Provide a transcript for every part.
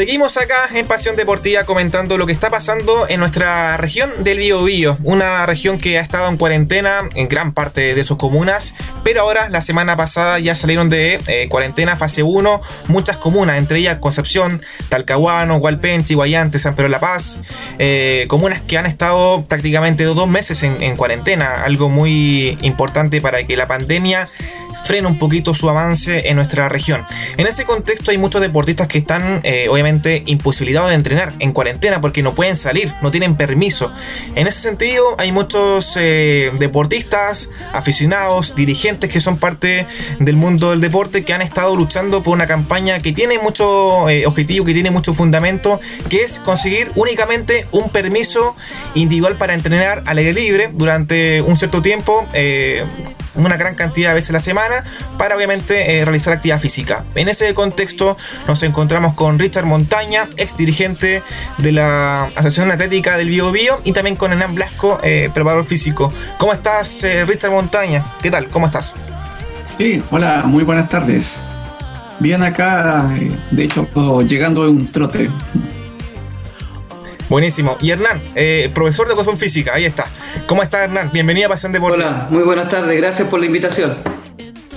Seguimos acá en Pasión Deportiva comentando lo que está pasando en nuestra región del Biobío, una región que ha estado en cuarentena en gran parte de sus comunas, pero ahora la semana pasada ya salieron de eh, cuarentena fase 1 muchas comunas, entre ellas Concepción, Talcahuano, Hualpenchi, Guayante, San Pedro la Paz, eh, comunas que han estado prácticamente dos meses en cuarentena, algo muy importante para que la pandemia frena un poquito su avance en nuestra región. En ese contexto hay muchos deportistas que están eh, obviamente imposibilitados de entrenar en cuarentena porque no pueden salir, no tienen permiso. En ese sentido hay muchos eh, deportistas, aficionados, dirigentes que son parte del mundo del deporte que han estado luchando por una campaña que tiene mucho eh, objetivo, que tiene mucho fundamento, que es conseguir únicamente un permiso individual para entrenar al aire libre durante un cierto tiempo una gran cantidad de veces a la semana para obviamente eh, realizar actividad física. En ese contexto nos encontramos con Richard Montaña, ex dirigente de la Asociación Atlética del Bio Bio y también con Hernán Blasco, eh, preparador físico. ¿Cómo estás, eh, Richard Montaña? ¿Qué tal? ¿Cómo estás? Sí, hola, muy buenas tardes. Bien acá, de hecho, llegando de un trote. Buenísimo. Y Hernán, eh, profesor de educación física, ahí está. ¿Cómo está Hernán? Bienvenido a Pasión Deportiva. Hola, muy buenas tardes, gracias por la invitación.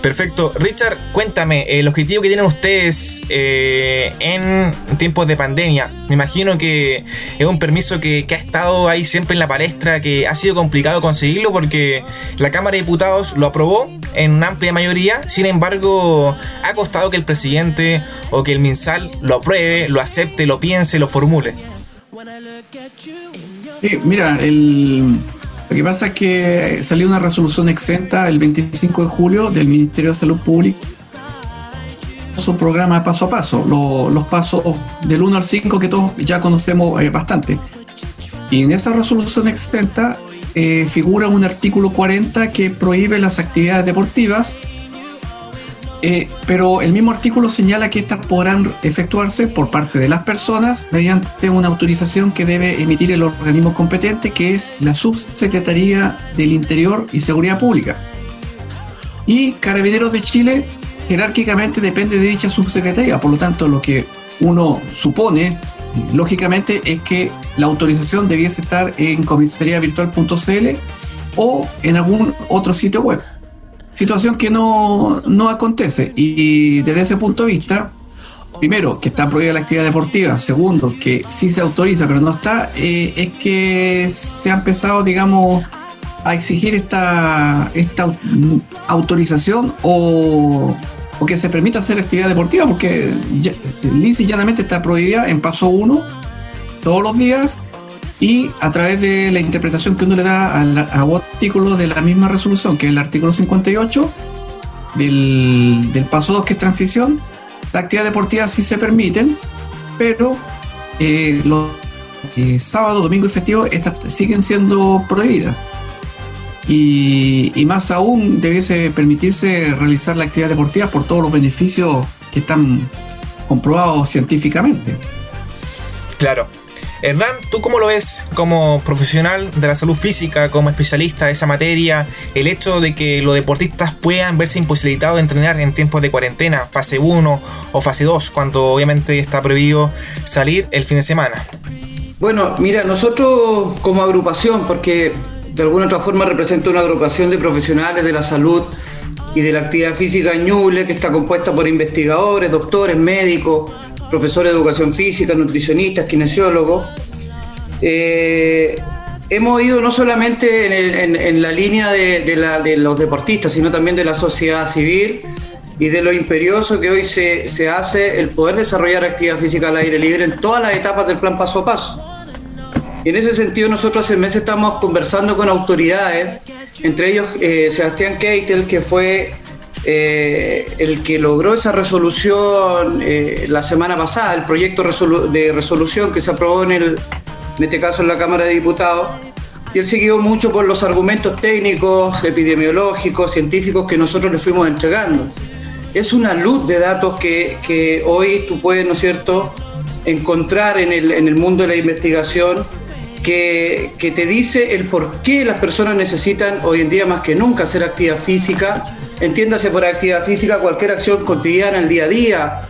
Perfecto. Richard, cuéntame, el objetivo que tienen ustedes eh, en tiempos de pandemia. Me imagino que es un permiso que, que, ha estado ahí siempre en la palestra, que ha sido complicado conseguirlo porque la Cámara de Diputados lo aprobó en una amplia mayoría. Sin embargo, ha costado que el presidente o que el MinSal lo apruebe, lo acepte, lo piense, lo formule. Sí, mira, el, lo que pasa es que salió una resolución exenta el 25 de julio del Ministerio de Salud Pública. Su programa paso a paso, los pasos del 1 al 5 que todos ya conocemos eh, bastante. Y en esa resolución exenta eh, figura un artículo 40 que prohíbe las actividades deportivas eh, pero el mismo artículo señala que estas podrán efectuarse por parte de las personas mediante una autorización que debe emitir el organismo competente, que es la Subsecretaría del Interior y Seguridad Pública. Y Carabineros de Chile jerárquicamente depende de dicha subsecretaría, por lo tanto lo que uno supone, lógicamente, es que la autorización debiese estar en comisariavirtual.cl o en algún otro sitio web situación que no, no acontece. Y desde ese punto de vista, primero, que está prohibida la actividad deportiva, segundo, que sí se autoriza pero no está, eh, es que se ha empezado, digamos, a exigir esta, esta autorización o, o que se permita hacer actividad deportiva, porque ya, lisa y llanamente está prohibida en paso 1 todos los días y a través de la interpretación que uno le da al, artículo de la misma resolución, que es el artículo 58 del, del paso 2, que es transición, la actividad deportiva sí se permiten, pero eh, los eh, sábado, domingo y festivo estas siguen siendo prohibidas. Y, y, más aún debiese permitirse realizar la actividad deportiva por todos los beneficios que están comprobados científicamente. Claro, Hernán, ¿tú cómo lo ves como profesional de la salud física, como especialista de esa materia, el hecho de que los deportistas puedan verse imposibilitados de entrenar en tiempos de cuarentena, fase 1 o fase 2, cuando obviamente está prohibido salir el fin de semana? Bueno, mira, nosotros como agrupación, porque de alguna otra forma represento una agrupación de profesionales de la salud y de la actividad física en Ñuble, que está compuesta por investigadores, doctores, médicos, profesores de educación física, nutricionistas, kinesiólogos. Eh, hemos ido no solamente en, la línea de, los deportistas, sino también de la sociedad civil y de lo imperioso que hoy se, se, hace el poder desarrollar actividad física al aire libre en todas las etapas del plan paso a paso. Y en ese sentido nosotros hace meses estamos conversando con autoridades, entre ellos eh, Sebastián Keitel, que fue eh, el que logró esa resolución eh, la semana pasada, el proyecto de resolución que se aprobó en, el, en este caso en la Cámara de Diputados, y él siguió mucho por los argumentos técnicos, epidemiológicos, científicos que nosotros le fuimos entregando. Es una luz de datos que, que hoy tú puedes, ¿no es cierto?, encontrar en el, en el mundo de la investigación que, que, te dice el por qué las personas necesitan hoy en día más que nunca hacer actividad física Entiéndase por actividad física cualquier acción cotidiana, el día a día,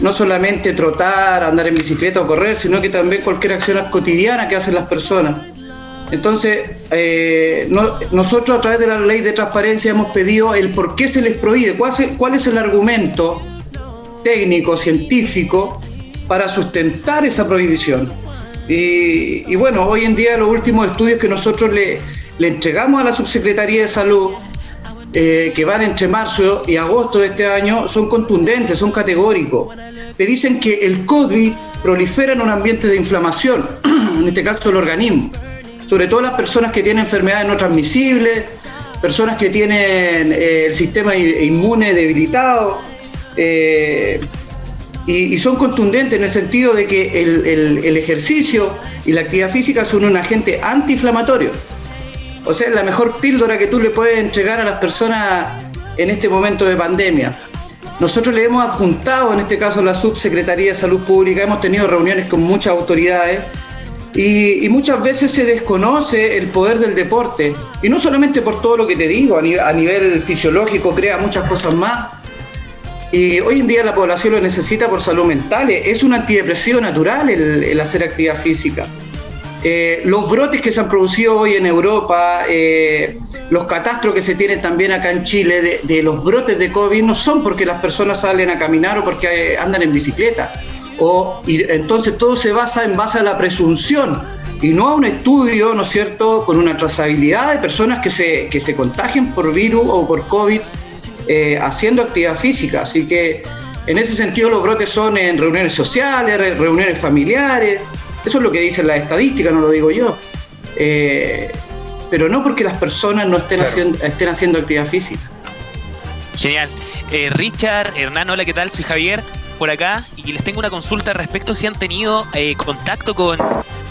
no solamente trotar, andar en bicicleta o correr, sino que también cualquier acción cotidiana que hacen las personas. Entonces, eh, nosotros a través de la ley de transparencia hemos pedido el por qué se les prohíbe, cuál es, el argumento técnico, científico, para sustentar esa prohibición. Y, bueno, hoy en día los últimos estudios que nosotros le, entregamos a la Subsecretaría de Salud, eh, que van entre marzo y agosto de este año, son contundentes, son categóricos. Te dicen que el COVID prolifera en un ambiente de inflamación, en este caso el organismo sobre todo las personas que tienen enfermedades no transmisibles, personas que tienen eh, el sistema inmune debilitado, eh, y, son contundentes en el sentido de que el, ejercicio y la actividad física son un agente antiinflamatorio. O sea, es la mejor píldora que tú le puedes entregar a las personas en este momento de pandemia. Nosotros le hemos adjuntado, en este caso la Subsecretaría de Salud Pública, hemos tenido reuniones con muchas autoridades y, muchas veces se desconoce el poder del deporte. Y no solamente por todo lo que te digo, a nivel, fisiológico crea muchas cosas más. Y hoy en día la población lo necesita por salud mental. Es un antidepresivo natural el, hacer actividad física. Eh, los brotes que se han producido hoy en Europa, eh, los catastros que se tienen también acá en Chile de, de, los brotes de COVID no son porque las personas salen a caminar o porque andan en bicicleta o, y entonces todo se basa en base a la presunción y no a un estudio, ¿no es cierto?, con una trazabilidad de personas que se, que se contagien por virus o por COVID eh, haciendo actividad física. Así que en ese sentido los brotes son en reuniones sociales, reuniones familiares, eso es lo que dicen las estadísticas, no lo digo yo. Eh, pero no porque las personas no estén, haciendo, estén haciendo actividad física. Genial. Eh, Richard, Hernán, hola, ¿qué tal? Soy Javier por acá y les tengo una consulta respecto si han tenido eh, contacto con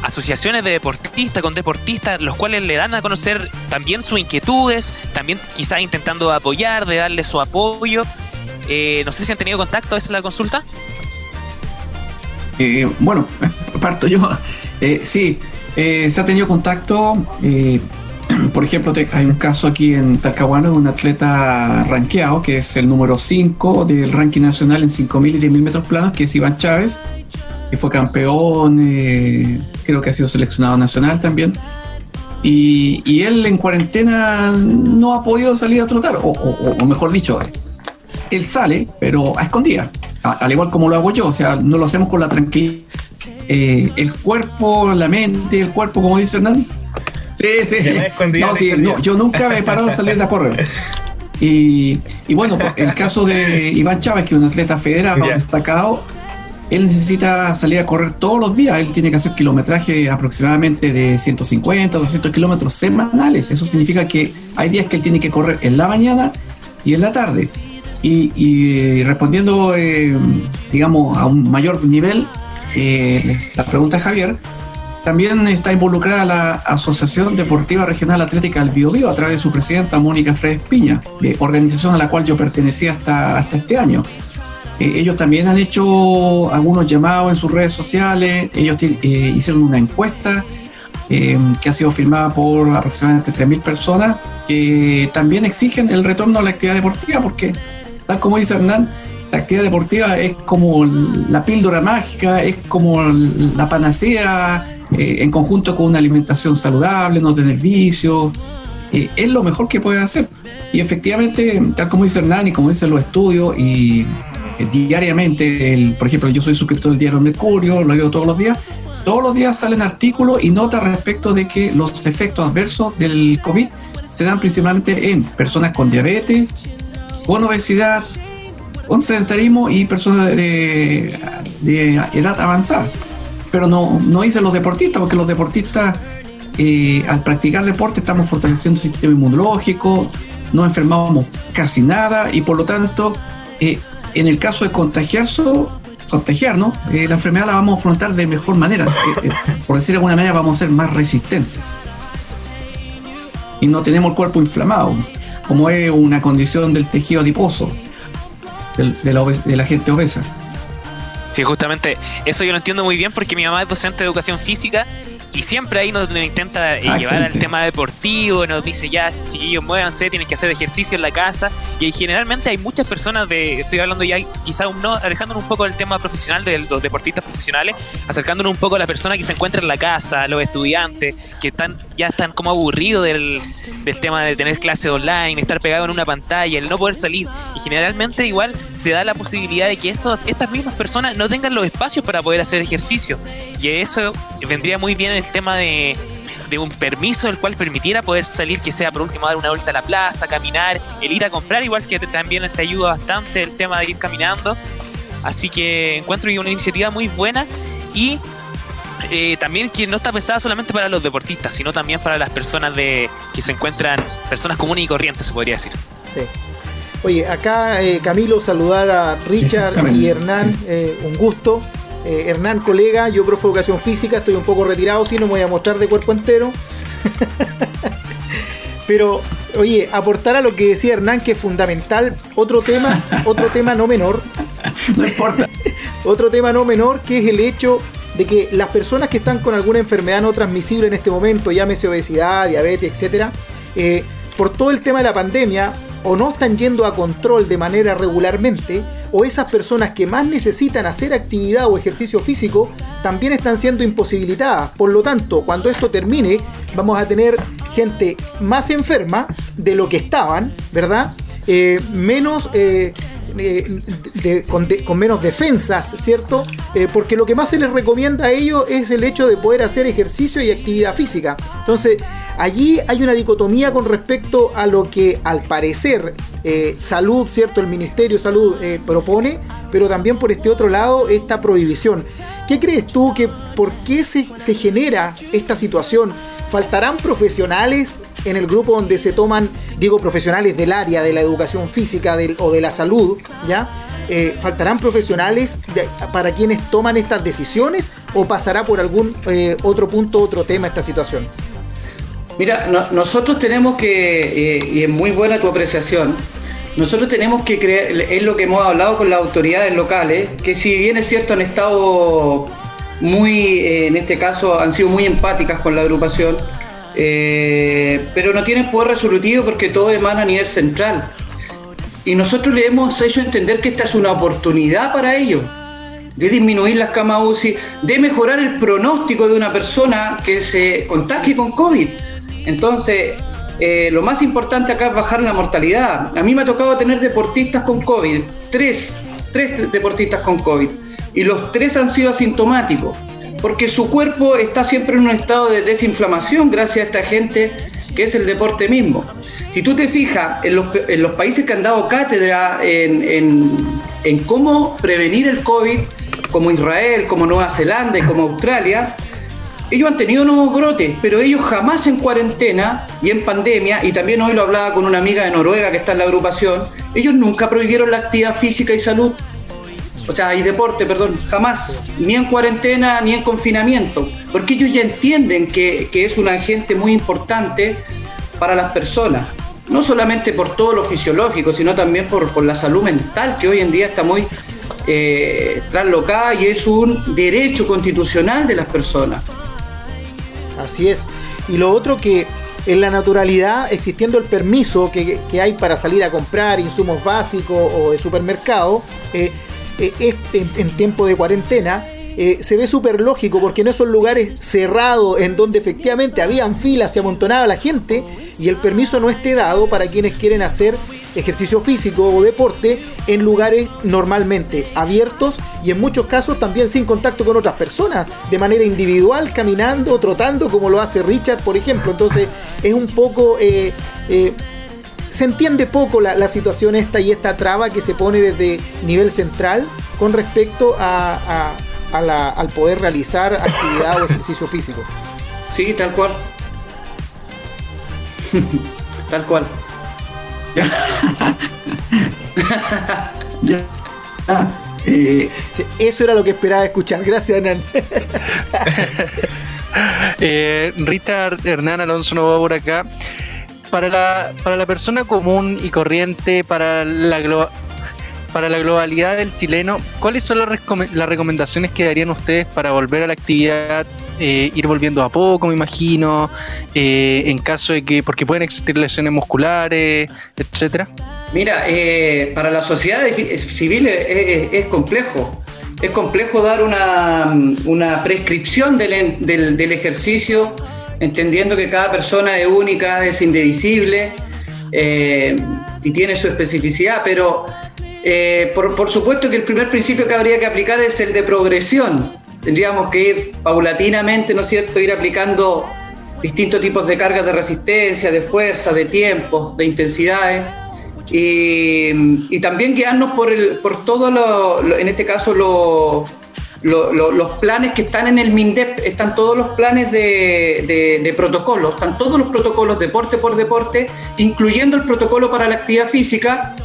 asociaciones de deportistas, con deportistas, los cuales le dan a conocer también sus inquietudes, también quizás intentando apoyar, de darle su apoyo. Eh, no sé si han tenido contacto, ¿esa es la consulta? Eh, bueno, parto yo. sí, se ha tenido contacto por ejemplo, hay un caso aquí en Talcahuano de un atleta ranqueado, que es el número 5 del ranking nacional en 5.000 y 10.000 metros planos, que es Iván Chávez, que fue campeón, eh, creo que ha sido seleccionado nacional también. Y, él en cuarentena no ha podido salir a trotar, o, mejor dicho, él sale, pero a escondidas, al igual como lo hago yo, o sea, no lo hacemos con la tranquilidad. Eh, el cuerpo, la mente, el cuerpo, como dice Hernán, Sí, sí. No, yo nunca me he parado a salir a correr. Y, y, bueno, el caso de Iván Chávez, que es un atleta federado destacado, él necesita salir a correr todos los días. Él tiene que hacer kilometraje aproximadamente de 150, 200 kilómetros semanales. Eso significa que hay días que él tiene que correr en la mañana y en la tarde. Y, y respondiendo, eh, digamos, a un mayor nivel, eh, la pregunta de Javier, también está involucrada la Asociación Deportiva Regional Atlética del Biobío a través de su presidenta Mónica Fredes Piña, organización a la cual yo pertenecía hasta, hasta este año. Eh, ellos también han hecho algunos llamados en sus redes sociales, ellos eh, hicieron una encuesta em, que ha sido firmada por aproximadamente 3.000 personas, que también exigen el retorno a la actividad deportiva, porque tal como dice Hernán, la actividad deportiva es como la píldora mágica, es como la panacea eh, en conjunto con una alimentación saludable, no tener vicios, eh, es lo mejor que puede hacer. Y efectivamente, tal como dice Hernán y como dicen los estudios, y eh, diariamente, por ejemplo, yo soy suscriptor del diario Mercurio, lo leo todos los días, todos los días salen artículos y notas respecto de que los efectos adversos del COVID se dan principalmente en personas con diabetes, con obesidad, con sedentarismo y personas de edad avanzada pero no, no dicen los deportistas, porque los deportistas eh, al practicar deporte estamos fortaleciendo el sistema inmunológico, no enfermamos casi nada y por lo tanto, eh, en el caso de contagiarse, contagiarnos, eh, la enfermedad la vamos a afrontar de mejor manera. por decir de alguna manera, vamos a ser más resistentes. Y no tenemos el cuerpo inflamado, como es una condición del tejido adiposo de, la, gente obesa. Sí, justamente eso yo lo entiendo muy bien porque mi mamá es docente de educación física y siempre ahí nos, intenta eh, llevar al tema deportivo, nos dice ya, chiquillos, muévanse, tienen que hacer ejercicio en la casa. Y generalmente hay muchas personas de, estoy hablando ya quizás no, alejándonos un poco del tema profesional de los deportistas profesionales, acercándonos un poco a la persona que se encuentra en la casa, los estudiantes, que están, ya están como aburridos del, del tema de tener clases online, estar pegado en una pantalla, el no poder salir. Y generalmente igual se da la posibilidad de que esto, estas mismas personas no tengan los espacios para poder hacer ejercicio. Y eso vendría muy bien el tema de, un permiso el cual permitiera poder salir, que sea por último dar una vuelta a la plaza, caminar, el ir a comprar, igual que también te ayuda bastante el tema de ir caminando. Así que encuentro una iniciativa muy buena y eh, también que no está pensada solamente para los deportistas, sino también para las personas de que se encuentran, personas comunes y corrientes, se podría decir. Sí. Oye, acá eh, Camilo, saludar a Richard y Hernán, eh, un gusto. Eh, Hernán, colega, yo profe de educación física, estoy un poco retirado, sí, no me voy a mostrar de cuerpo entero. Pero, oye, aportar a lo que decía Hernán, que es fundamental, otro tema, otro tema no menor. No importa. otro tema no menor, que es el hecho de que las personas que están con alguna enfermedad no transmisible en este momento, llámese obesidad, diabetes, etcétera, eh, por todo el tema de la pandemia, o no están yendo a control de manera regularmente, o esas personas que más necesitan hacer actividad o ejercicio físico también están siendo imposibilitadas. Por lo tanto, cuando esto termine, vamos a tener gente más enferma de lo que estaban, ¿verdad? Eh, menos eh, eh, con, menos defensas, ¿cierto? porque lo que más se les recomienda a ellos es el hecho de poder hacer ejercicio y actividad física. Entonces, Allí hay una dicotomía con respecto a lo que al parecer eh, salud, ¿cierto? El Ministerio de Salud eh, propone, pero también por este otro lado esta prohibición. ¿Qué crees tú que por qué se, genera esta situación? ¿Faltarán profesionales en el grupo donde se toman, digo, profesionales del área de la educación física o de la salud, ¿ya? Eh, ¿Faltarán profesionales para quienes toman estas decisiones o pasará por algún otro punto, otro tema esta situación? Mira, nosotros tenemos que, eh, y es muy buena tu apreciación, nosotros tenemos que creer, es lo que hemos hablado con las autoridades locales, que si bien es cierto han estado muy, eh, en este caso, han sido muy empáticas con la agrupación, eh, pero no tienen poder resolutivo porque todo emana a nivel central. Y nosotros le hemos hecho entender que esta es una oportunidad para ellos, de disminuir las camas UCI, de mejorar el pronóstico de una persona que se contagie con COVID. Entonces, eh, lo más importante acá es bajar la mortalidad. A mí me ha tocado tener deportistas con COVID, tres, tres deportistas con COVID, y los tres han sido asintomáticos, porque su cuerpo está siempre en un estado de desinflamación gracias a esta gente que es el deporte mismo. Si tú te fijas en los, países que han dado cátedra en, en cómo prevenir el COVID, como Israel, como Nueva Zelanda y como Australia, ellos han tenido nuevos brotes, pero ellos jamás en cuarentena y en pandemia, y también hoy lo hablaba con una amiga de Noruega que está en la agrupación, ellos nunca prohibieron la actividad física y salud, o sea, y deporte, perdón, jamás, ni en cuarentena ni en confinamiento, porque ellos ya entienden que, es un agente muy importante para las personas, no solamente por todo lo fisiológico, sino también por, la salud mental, que hoy en día está muy eh, traslocada y es un derecho constitucional de las personas. Así es. Y lo otro que en la naturalidad, existiendo el permiso que, hay para salir a comprar insumos básicos o de supermercado, eh, eh, en, tiempo de cuarentena, eh, se ve súper lógico porque en esos lugares cerrados en donde efectivamente habían filas, se amontonaba la gente y el permiso no esté dado para quienes quieren hacer ejercicio físico o deporte en lugares normalmente abiertos y en muchos casos también sin contacto con otras personas, de manera individual, caminando, trotando, como lo hace Richard, por ejemplo. Entonces es un poco... Eh, se entiende poco la, situación esta y esta traba que se pone desde nivel central con respecto a, al poder realizar actividad o ejercicio físico. Sí, tal cual. tal cual. Eh, eso era lo que esperaba escuchar. Gracias, Hernán. eh, Richard Hernán Alonso no va por acá. Para la, para la persona común y corriente, para la, para la globalidad del chileno, ¿cuáles son las, las recomendaciones que darían ustedes para volver a la actividad eh, ir volviendo a poco, me imagino, eh, en caso de que, porque pueden existir lesiones musculares, etcétera. Mira, eh, para la sociedad civil es, complejo. Es complejo dar una, prescripción del, del, ejercicio, entendiendo que cada persona es única, es indivisible y tiene su especificidad, pero eh, por, supuesto que el primer principio que habría que aplicar es el de progresión. Tendríamos que ir paulatinamente, ¿no es cierto?, ir aplicando distintos tipos de cargas de resistencia, de fuerza, de tiempo, de intensidades. Y, también guiarnos por, el, por todo lo, en este caso, los planes que están en el MINDEP, están todos los planes de, de, protocolos, están todos los protocolos deporte por deporte, incluyendo el protocolo para la actividad física,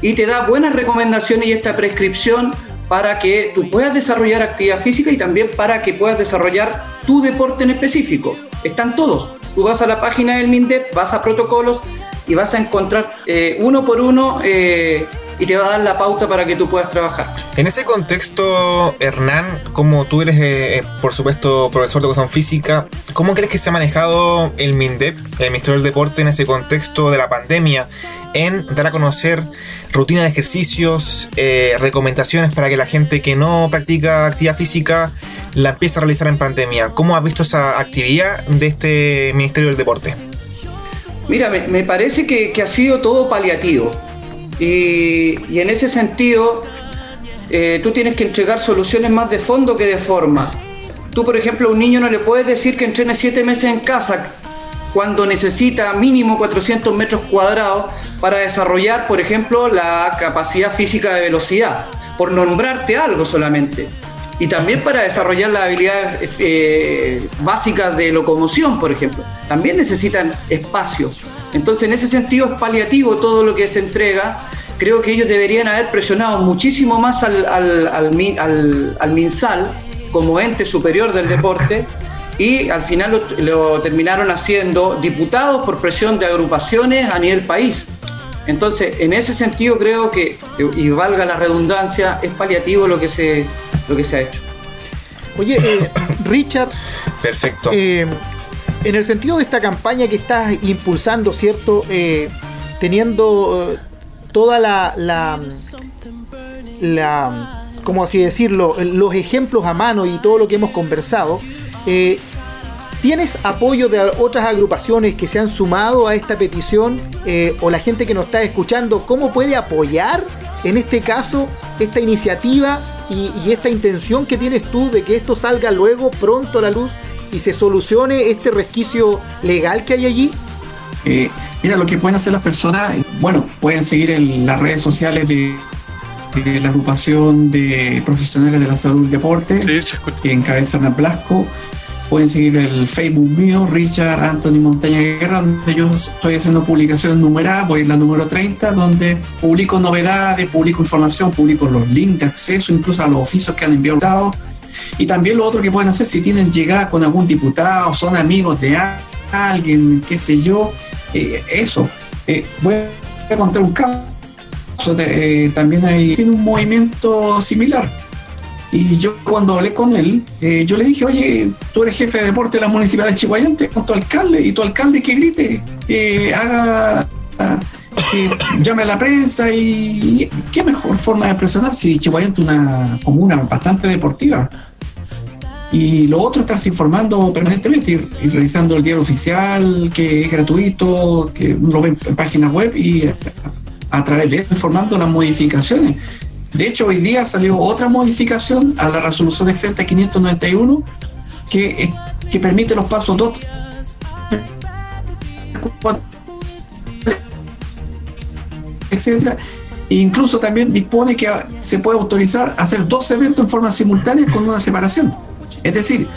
y te da buenas recomendaciones y esta prescripción para que tú puedas desarrollar actividad física y también para que puedas desarrollar tu deporte en específico. Están todos. Tú vas a la página del MINDEP, vas a protocolos y vas a encontrar eh, uno por uno eh, y te va a dar la pauta para que tú puedas trabajar. En ese contexto, Hernán, como tú eres, eh, por supuesto, profesor de educación física, ¿cómo crees que se ha manejado el MINDEP, el Ministerio del Deporte, en ese contexto de la pandemia, en dar a conocer rutinas de ejercicios, eh, recomendaciones para que la gente que no practica actividad física la empiece a realizar en pandemia? ¿Cómo has visto esa actividad de este Ministerio del Deporte? Mira, me, parece que ha sido todo paliativo y, en ese sentido, eh, tú tienes que entregar soluciones más de fondo que de forma. Tú, por ejemplo, a un niño no le puedes decir que entrene siete meses en casa cuando necesita mínimo 400 metros cuadrados para desarrollar, por ejemplo, la capacidad física de velocidad, por nombrarte algo solamente. Y también para desarrollar las habilidades eh, básicas de locomoción, por ejemplo. También necesitan espacio. Entonces, en ese sentido es paliativo todo lo que se entrega. Creo que ellos deberían haber presionado muchísimo más al, al, MinSal como ente superior del deporte y al final lo, terminaron haciendo diputados por presión de agrupaciones a nivel país. Entonces, en ese sentido creo que, y valga la redundancia, es paliativo lo que se, lo que se ha hecho. Oye, eh, Richard. Perfecto. Eh, en el sentido de esta campaña que estás impulsando, ¿cierto? Eh, teniendo eh, toda la, la, la, ¿cómo así decirlo? Los ejemplos a mano y todo lo que hemos conversado. Eh, ¿Tienes apoyo de otras agrupaciones que se han sumado a esta petición? o la gente que nos está escuchando, ¿cómo puede apoyar en este caso esta iniciativa y, y esta intención que tienes tú de que esto salga luego pronto a la luz y se solucione este resquicio legal que hay allí? Eh, mira, lo que pueden hacer las personas, bueno, pueden seguir en las redes sociales de, la agrupación de profesionales de la salud y deporte, que encabeza Hernán Blasco. Pueden seguir el Facebook mío, Richard Anthony Montaña Guerra, donde yo estoy haciendo publicaciones numeradas, voy en la número 30, donde publico novedades, publico información, publico los links de acceso, incluso a los oficios que han enviado y también lo otro que pueden hacer si tienen llegada con algún diputado, son amigos de alguien, qué sé yo, eh, eso. Eh, voy a contar un caso. Eh, también hay, tiene un movimiento similar. Y yo cuando hablé con él, yo le dije, oye, tú eres jefe de deporte de la municipalidad de Chihuayante, con tu alcalde, y tu alcalde que grite, que haga, que llame a la prensa y qué mejor forma de presionar si Chihuayante es una comuna bastante deportiva. Y lo otro, estarse informando permanentemente y, revisando el diario oficial, que es gratuito, que lo ven en página web y a, través de eso informando las modificaciones. De hecho, hoy día salió otra modificación a la resolución exenta 591 que, que permite los pasos 2, etcétera. E incluso también dispone que se puede autorizar hacer dos eventos en forma simultánea con una separación. Es decir,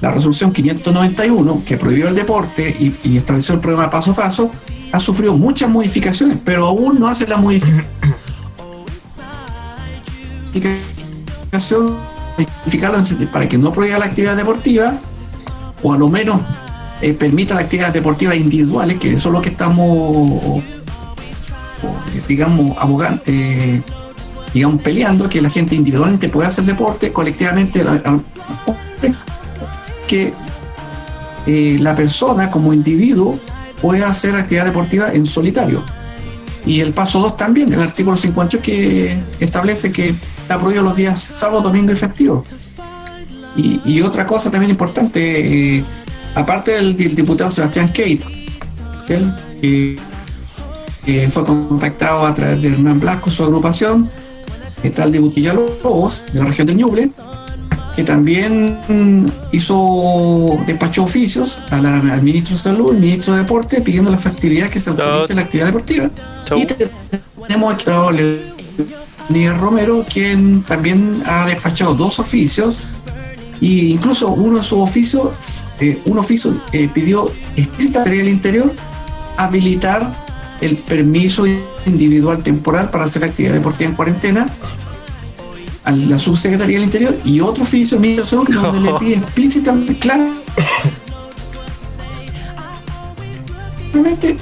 la resolución 591, que prohibió el deporte y, estableció el programa paso a paso, ha sufrido muchas modificaciones, pero aún no hace la modificación para que no prohíba la actividad deportiva, o a lo menos eh, permita las actividades deportivas individuales, que eso es lo que estamos, digamos, abogando, eh, digamos, peleando, que la gente individualmente pueda hacer deporte, colectivamente que eh, la persona como individuo pueda hacer actividad deportiva en solitario. Y el paso 2 también, el artículo 58 que establece que está prohibido los días sábado, domingo y festivo. Y, otra cosa también importante, eh, aparte del, diputado Sebastián Kate, él fue contactado a través de Hernán Blasco, su agrupación, está el diputado Lobos, de la región de Ñuble, que también hizo, despachó oficios al ministro de Salud, al ministro de Deporte, pidiendo la factibilidad que se autorice la actividad deportiva. Y tenemos aquí a Miguel Romero, quien también ha despachado dos oficios, e incluso uno de sus oficios, eh, un oficio eh, pidió explícitamente al interior habilitar el permiso individual temporal para hacer actividad deportiva en cuarentena a la subsecretaría del Interior y otro oficio de migración que donde le pide explícitamente, claro,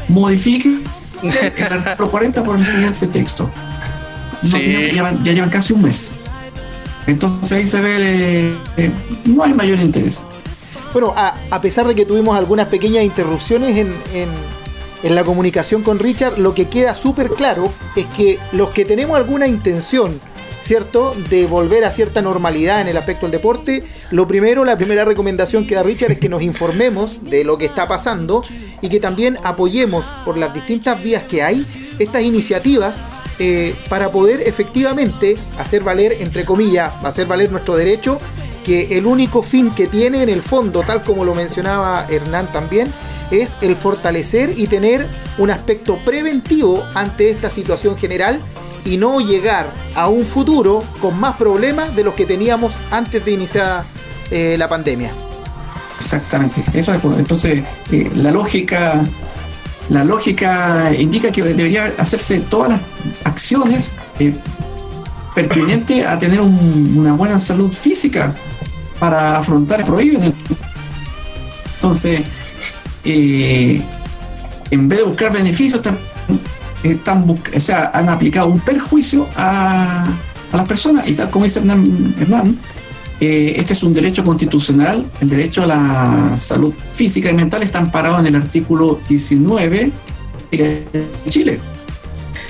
modifique el artículo 40 por el siguiente texto. ya, llevan, casi un mes. Entonces ahí se ve, eh, no hay mayor interés. Bueno, a, pesar de que tuvimos algunas pequeñas interrupciones en, en la comunicación con Richard, lo que queda súper claro es que los que tenemos alguna intención ¿cierto? De volver a cierta normalidad en el aspecto del deporte. Lo primero, la primera recomendación que da Richard es que nos informemos de lo que está pasando y que también apoyemos por las distintas vías que hay estas iniciativas eh, para poder efectivamente hacer valer, entre comillas, hacer valer nuestro derecho, que el único fin que tiene en el fondo, tal como lo mencionaba Hernán también, es el fortalecer y tener un aspecto preventivo ante esta situación general y no llegar a un futuro con más problemas de los que teníamos antes de iniciar eh, la pandemia. Exactamente. Eso entonces eh, la lógica la lógica indica que debería hacerse todas las acciones eh, pertinentes a tener una buena salud física para afrontar el prohíben. Entonces, en vez de buscar beneficios, están o sea, han aplicado un perjuicio a, las personas y tal como dice Hernán, eh, este es un derecho constitucional, el derecho a la salud física y mental está amparado en el artículo 19 de Chile.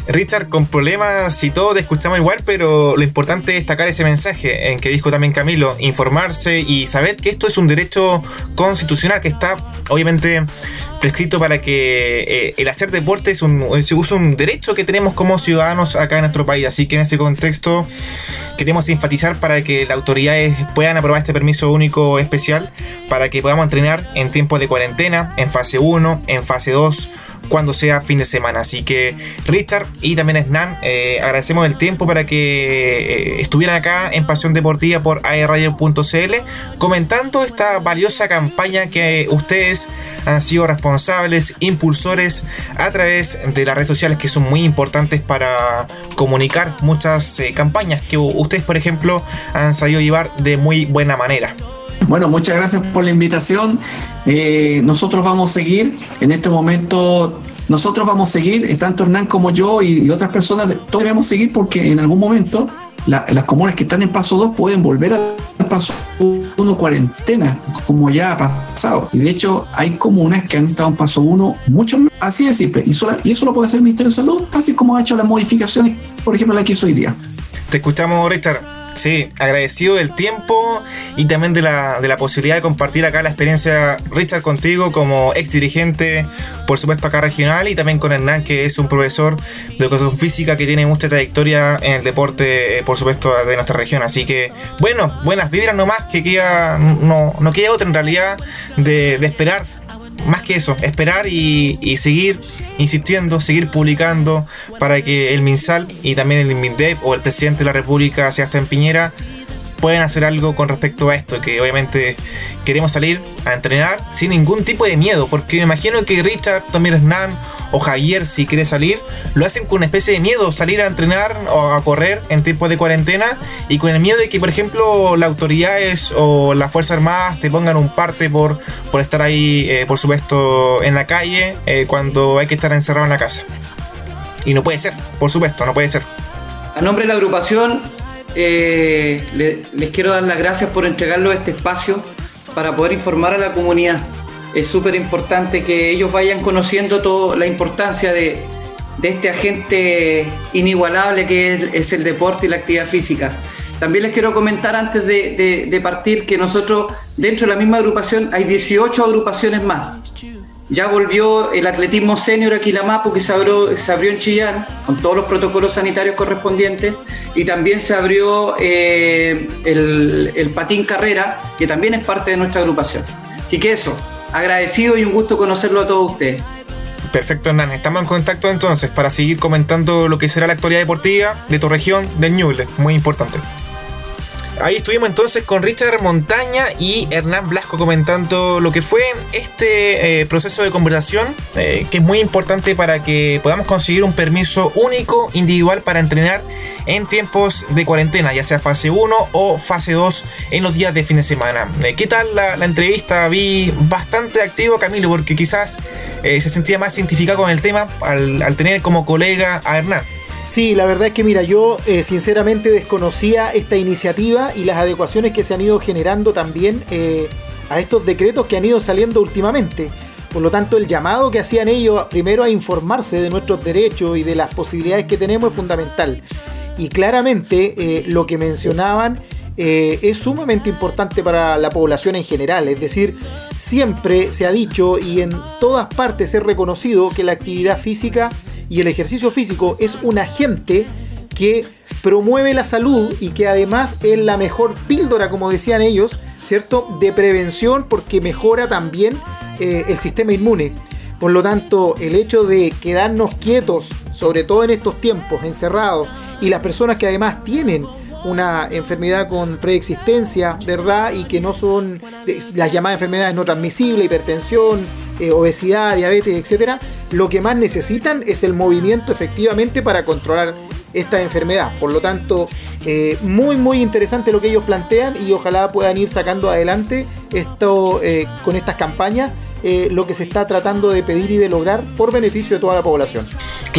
Richard, con problemas y todo te escuchamos igual, pero lo importante es destacar ese mensaje en que dijo también Camilo, informarse y saber que esto es un derecho constitucional que está obviamente prescrito para que eh, el hacer deporte es un, un derecho que tenemos como ciudadanos acá en nuestro país. Así que en ese contexto queremos enfatizar para que las autoridades puedan aprobar este permiso único especial para que podamos entrenar en tiempos de cuarentena, en fase 1, en fase 2 cuando sea fin de semana. Así que Richard y también Snan, eh, agradecemos el tiempo para que eh, estuvieran acá en Pasión Deportiva por aerradio.cl comentando esta valiosa campaña que ustedes han sido responsables, impulsores a través de las redes sociales que son muy importantes para comunicar muchas eh, campañas que ustedes, por ejemplo, han sabido llevar de muy buena manera. Bueno, muchas gracias por la invitación. Eh, nosotros vamos a seguir en este momento. Nosotros vamos a seguir, tanto Hernán como yo y, otras personas, todos debemos seguir porque en algún momento las comunas que están en paso 2 pueden volver al paso 1 cuarentena, como ya ha pasado. Y de hecho, hay comunas que han estado en paso 1 mucho más. Así de simple. Y, y eso lo puede hacer el Ministerio de Salud, así como ha hecho las modificaciones, por ejemplo, la que hizo hoy día. Te escuchamos, Richard. Sí, agradecido del tiempo y también de la, de la posibilidad de compartir acá la experiencia, Richard, contigo como ex dirigente, por supuesto, acá regional, y también con Hernán, que es un profesor de educación física que tiene mucha trayectoria en el deporte, eh, por supuesto, de nuestra región. Así que, bueno, buenas vibras nomás, que queda, no, no queda otra en realidad de, de esperar más que eso, esperar y, seguir insistiendo, seguir publicando para que el MinSal y también el MINDEP o el presidente de la República, Sebastián Piñera, pueden hacer algo con respecto a esto, que obviamente queremos salir a entrenar sin ningún tipo de miedo, porque me imagino que Richard, Tomir Hernán o Javier, si quiere salir, lo hacen con una especie de miedo, salir a entrenar o a correr en tiempos de cuarentena y con el miedo de que, por ejemplo, las autoridades o las Fuerzas Armadas te pongan un parte por, por estar ahí, eh, por supuesto, en la calle eh, cuando hay que estar encerrado en la casa. Y no puede ser, por supuesto, no puede ser. A nombre de la agrupación eh, les quiero dar las gracias por entregarlo este espacio para poder informar a la comunidad. Es súper importante que ellos vayan conociendo toda la importancia de, este agente inigualable que es, el deporte y la actividad física. También les quiero comentar antes de, partir que nosotros dentro de la misma agrupación hay 18 agrupaciones más. Ya volvió el atletismo senior aquí la Mapu que se abrió, se abrió en Chillán con todos los protocolos sanitarios correspondientes y también se abrió eh, el, el patín carrera que también es parte de nuestra agrupación. Así que eso, agradecido y un gusto conocerlo a todos ustedes. Perfecto, Hernán. Estamos en contacto entonces para seguir comentando lo que será la actualidad deportiva de tu región, del Ñuble. Muy importante. Ahí estuvimos entonces con Richard Montaña y Hernán Blasco comentando lo que fue este eh, proceso de conversación, eh, que es muy importante para que podamos conseguir un permiso único, individual, para entrenar en tiempos de cuarentena, ya sea fase 1 o fase 2 en los días de fin de semana. Eh, ¿Qué tal la, entrevista? Vi bastante activo Camilo, porque quizás se sentía más identificado con el tema al, al tener como colega a Hernán. Sí, la verdad es que mira, yo eh, sinceramente desconocía esta iniciativa y las adecuaciones que se han ido generando también eh, a estos decretos que han ido saliendo últimamente. Por lo tanto, el llamado que hacían ellos primero a informarse de nuestros derechos y de las posibilidades que tenemos es fundamental. Y claramente eh, lo que mencionaban es sumamente importante para la población en general. Es decir, siempre se ha dicho y en todas partes es reconocido que la actividad física y el ejercicio físico es un agente que promueve la salud y que además es la mejor píldora, como decían ellos, ¿cierto? De prevención porque mejora también eh, el sistema inmune. Por lo tanto, el hecho de quedarnos quietos, sobre todo en estos tiempos, encerrados, y las personas que además tienen una enfermedad con preexistencia, ¿verdad? Y que no son las llamadas enfermedades no transmisibles, hipertensión, eh, obesidad, diabetes, etcétera, lo que más necesitan es el movimiento efectivamente para controlar esta enfermedad. Por lo tanto, eh, muy muy interesante lo que ellos plantean y ojalá puedan ir sacando adelante esto eh, con estas campañas lo que se está tratando de pedir y de lograr por beneficio de toda la población.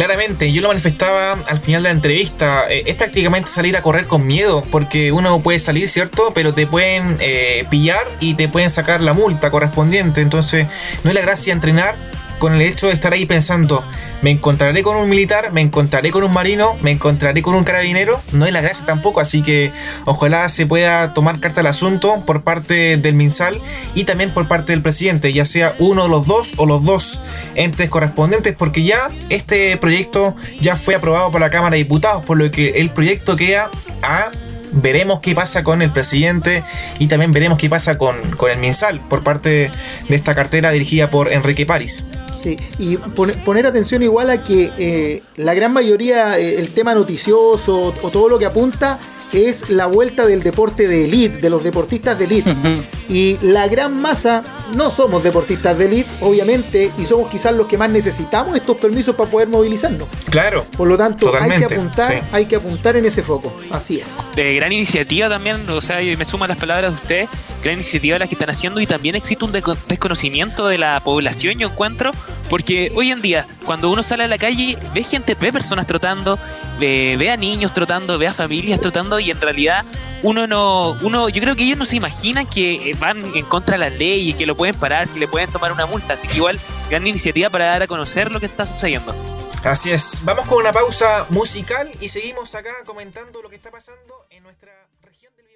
Claramente, yo lo manifestaba al final de la entrevista, eh, es prácticamente salir a correr con miedo, porque uno puede salir, ¿cierto? Pero te pueden eh, pillar y te pueden sacar la multa correspondiente, entonces no es la gracia entrenar con el hecho de estar ahí pensando, me encontraré con un militar, me encontraré con un marino, me encontraré con un carabinero, no es la gracia tampoco, así que ojalá se pueda tomar carta al asunto por parte del MinSal y también por parte del presidente, ya sea uno de los dos o los dos entes correspondientes, porque ya este proyecto ya fue aprobado por la Cámara de Diputados, por lo que el proyecto queda a veremos qué pasa con el presidente y también veremos qué pasa con, con el MinSal por parte de esta cartera dirigida por Enrique París. Sí, y poner atención igual a que eh, la gran mayoría, eh, el tema noticioso o todo lo que apunta es la vuelta del deporte de elite, de los deportistas de elite. y la gran masa no somos deportistas de elite, obviamente, y somos quizás los que más necesitamos estos permisos para poder movilizarnos. Claro. Por lo tanto, hay que apuntar, hay que apuntar en ese foco. Así es. De gran iniciativa también, o sea, y me suman las palabras de usted, gran iniciativa las que están haciendo y también existe un desconocimiento de la población, yo encuentro, porque hoy en día, cuando uno sale a la calle, ve gente, ve personas trotando, ve, ve a niños trotando, ve a familias trotando y en realidad uno no, uno, yo creo que ellos no se imaginan que van en contra de la ley y que lo pueden parar, que le pueden tomar una multa. Así que igual, gran iniciativa para dar a conocer lo que está sucediendo. Así es, vamos con una pausa musical y seguimos acá comentando lo que está pasando en nuestra región del